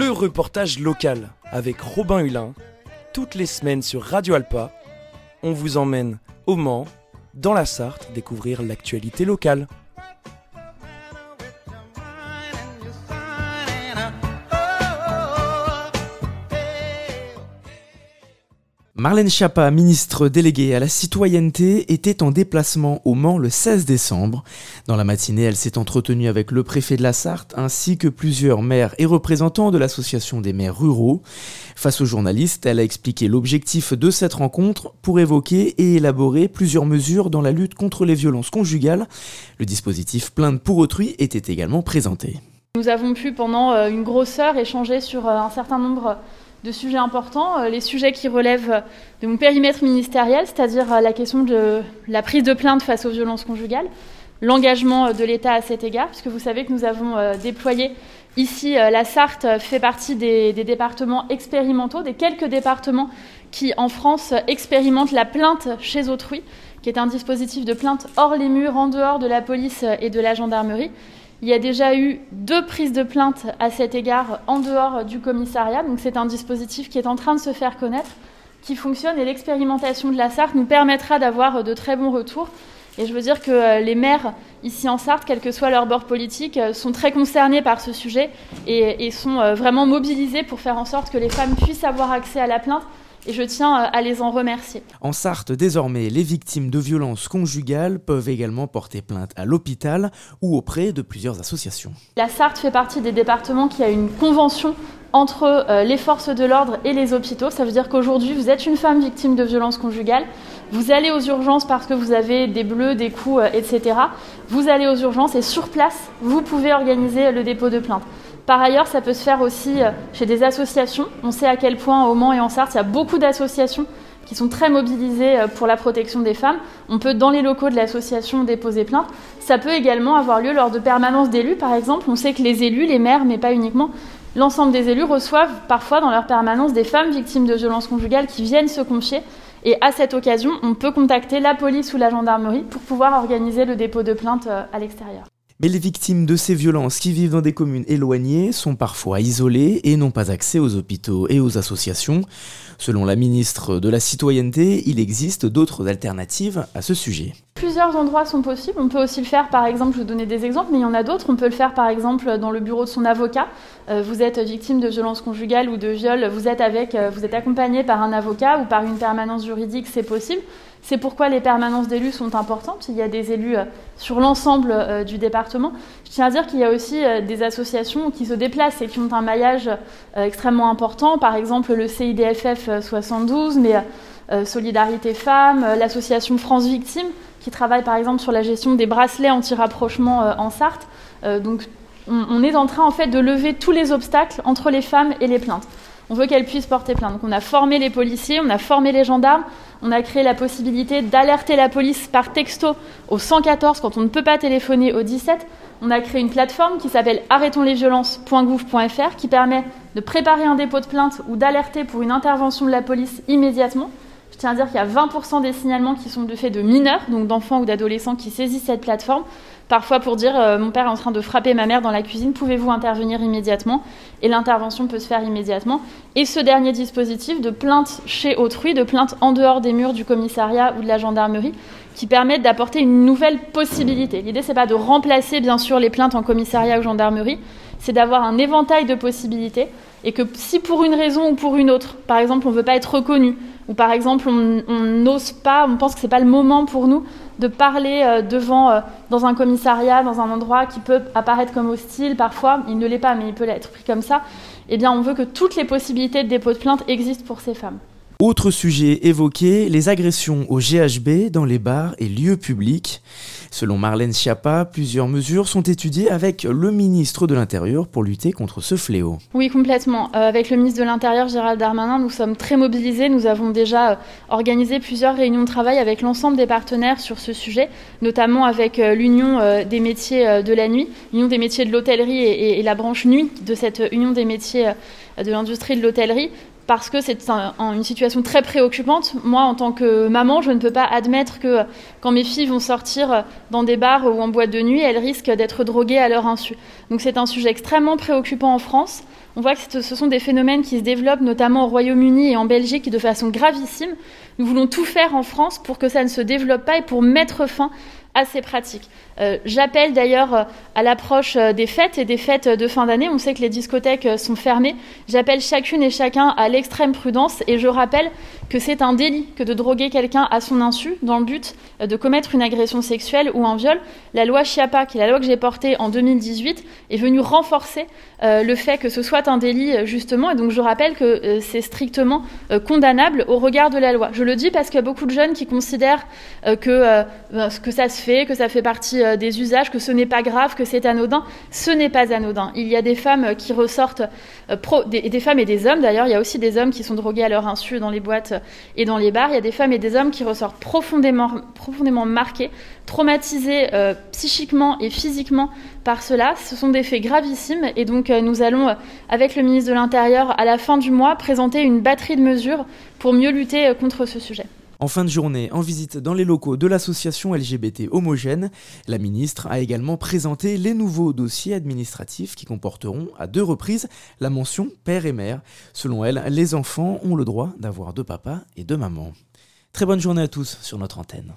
le reportage local avec Robin Hulin, toutes les semaines sur Radio Alpa. On vous emmène au Mans, dans la Sarthe, découvrir l'actualité locale. Marlène Schiappa, ministre déléguée à la citoyenneté, était en déplacement au Mans le 16 décembre. Dans la matinée, elle s'est entretenue avec le préfet de la Sarthe ainsi que plusieurs maires et représentants de l'association des maires ruraux. Face aux journalistes, elle a expliqué l'objectif de cette rencontre pour évoquer et élaborer plusieurs mesures dans la lutte contre les violences conjugales. Le dispositif Plainte pour autrui était également présenté. Nous avons pu pendant euh, une grosse heure échanger sur euh, un certain nombre de sujets importants, euh, les sujets qui relèvent de mon périmètre ministériel, c'est-à-dire euh, la question de la prise de plainte face aux violences conjugales, l'engagement euh, de l'État à cet égard, puisque vous savez que nous avons déployé ici, la Sarthe fait partie des, des, départements expérimentaux, des quelques départements qui, en France, expérimentent la plainte chez autrui, qui est un dispositif de plainte hors les murs, en dehors de la police et de la gendarmerie. Il y a déjà eu deux prises de plainte à cet égard en dehors du commissariat. Donc c'est un dispositif qui est en train de se faire connaître, qui fonctionne et l'expérimentation de la Sarthe nous permettra d'avoir de très bons retours. Et je veux dire que euh, les maires ici en Sarthe, quel que soit leur bord politique, euh, sont très concernés par ce sujet et, et sont euh, vraiment mobilisés pour faire en sorte que les femmes puissent avoir accès à la plainte et je tiens euh, à les en remercier. En Sarthe, désormais, les victimes de violences conjugales peuvent également porter plainte à l'hôpital ou auprès de plusieurs associations. La Sarthe fait partie des départements qui a une convention entre euh, les forces de l'ordre et les hôpitaux. Ça veut dire qu'aujourd'hui, vous êtes une femme victime de violences conjugales, vous allez aux urgences parce que vous avez des bleus, des coups, euh, etc. Vous allez aux urgences et sur place, vous pouvez organiser le dépôt de plainte. Par ailleurs, ça peut se faire aussi euh, chez des associations. On sait à quel point au Mans et en Sarthe, il y a beaucoup d'associations qui sont très mobilisées euh, pour la protection des femmes. On peut, dans les locaux de l'association, déposer plainte. Ça peut également avoir lieu lors de permanences d'élus, par exemple. On sait que les élus, les maires, mais pas uniquement, l'ensemble des élus reçoivent parfois dans leur permanence des femmes victimes de violences conjugales qui viennent se confier. Et à cette occasion, on peut contacter la police ou la gendarmerie pour pouvoir organiser le dépôt de plainte euh, à l'extérieur. Mais les victimes de ces violences qui vivent dans des communes éloignées sont parfois isolées et n'ont pas accès aux hôpitaux et aux associations. Selon la ministre de la Citoyenneté, il existe d'autres alternatives à ce sujet. Plusieurs endroits sont possibles. On peut aussi le faire, par exemple, je vais vous donner des exemples, mais il y en a d'autres. On peut le faire, par exemple, dans le bureau de son avocat. Euh, vous êtes victime de violences conjugales ou de viol, vous êtes, avec, euh, vous êtes accompagné par un avocat ou par une permanence juridique, c'est possible. C'est pourquoi les permanences d'élus sont importantes. Il y a des élus euh, sur l'ensemble du département. Je tiens à dire qu'il y a aussi des associations qui se déplacent et qui ont un maillage extrêmement important. Par exemple, le CIDFF 72, mais Solidarité Femmes, l'association France Victimes, qui travaille par exemple sur la gestion des bracelets anti-rapprochement en Sarthe. Donc, on est en train en fait de lever tous les obstacles entre les femmes et les plaintes on veut qu'elles puissent porter plainte. Donc on a formé les policiers, on a formé les gendarmes, on a créé la possibilité d'alerter la police par texto au 114 quand on ne peut pas téléphoner au 17. On a créé une plateforme qui s'appelle arrêtonslesviolences.gouv.fr qui permet de préparer un dépôt de plainte ou d'alerter pour une intervention de la police immédiatement. Je tiens à dire qu'il y a 20% des signalements qui sont de fait de mineurs, donc d'enfants ou d'adolescents qui saisissent cette plateforme parfois pour dire euh, mon père est en train de frapper ma mère dans la cuisine, pouvez-vous intervenir immédiatement? Et l'intervention peut se faire immédiatement. Et ce dernier dispositif de plainte chez autrui, de plainte en dehors des murs du commissariat ou de la gendarmerie, qui permettent d'apporter une nouvelle possibilité. L'idée, c'est pas de remplacer bien sûr les plaintes en commissariat ou gendarmerie, c'est d'avoir un éventail de possibilités et que si pour une raison ou pour une autre, par exemple, on ne veut pas être reconnu, ou par exemple, on n'ose pas, on pense que ce n'est pas le moment pour nous de parler euh, devant, euh, dans un commissariat, dans un endroit qui peut apparaître comme hostile parfois, il ne l'est pas, mais il peut être pris comme ça, eh bien, on veut que toutes les possibilités de dépôt de plainte existent pour ces femmes. Autre sujet évoqué, les agressions au GHB dans les bars et lieux publics. Selon Marlène Schiappa, plusieurs mesures sont étudiées avec le ministre de l'Intérieur pour lutter contre ce fléau. Oui, complètement. Euh, avec le ministre de l'Intérieur, Gérald Darmanin, nous sommes très mobilisés. Nous avons déjà euh, organisé plusieurs réunions de travail avec l'ensemble des partenaires sur ce sujet, notamment avec euh, l'Union des métiers de la nuit, l'Union des métiers de l'hôtellerie et, et, la branche nuit de cette Union des métiers de l'industrie de l'hôtellerie parce que c'est une situation très préoccupante. Moi, en tant que maman, je ne peux pas admettre que quand mes filles vont sortir dans des bars ou en boîte de nuit, elles risquent d'être droguées à leur insu. Donc c'est un sujet extrêmement préoccupant en France. On voit que ce sont des phénomènes qui se développent notamment au Royaume-Uni et en Belgique de façon gravissime. Nous voulons tout faire en France pour que ça ne se développe pas et pour mettre fin à ces pratiques. Euh, j'appelle d'ailleurs euh, à l'approche euh, des fêtes et des fêtes de fin d'année. On sait que les discothèques sont fermées. J'appelle chacune et chacun à l'extrême prudence et je rappelle que c'est un délit que de droguer quelqu'un à son insu dans le but de commettre une agression sexuelle ou un viol. La loi Chiapa, qui est la loi que j'ai portée en 2018, est venue renforcer le fait que ce soit un délit justement. Et donc je rappelle que c'est strictement condamnable au regard de la loi. Je le dis parce qu'il y a beaucoup de jeunes qui considèrent que, que ça se fait, que ça fait partie euh, des usages, que ce n'est pas grave, que c'est anodin. Ce n'est pas anodin. Il y a des femmes qui ressortent, euh, des, femmes et des hommes d'ailleurs, il y a aussi des hommes qui sont drogués à leur insu dans les boîtes et dans les bars. Il y a des femmes et des hommes qui ressortent profondément, profondément marqués, traumatisés euh, psychiquement et physiquement par cela. Ce sont des faits gravissimes et donc nous allons, avec le ministre de l'Intérieur, à la fin du mois, présenter une batterie de mesures pour mieux lutter contre ce sujet. En fin de journée, en visite dans les locaux de l'association LGBT Homogène, la ministre a également présenté les nouveaux dossiers administratifs qui comporteront à deux reprises la mention père et mère. Selon elle, les enfants ont le droit d'avoir deux papas et deux mamans. Très bonne journée à tous sur notre antenne.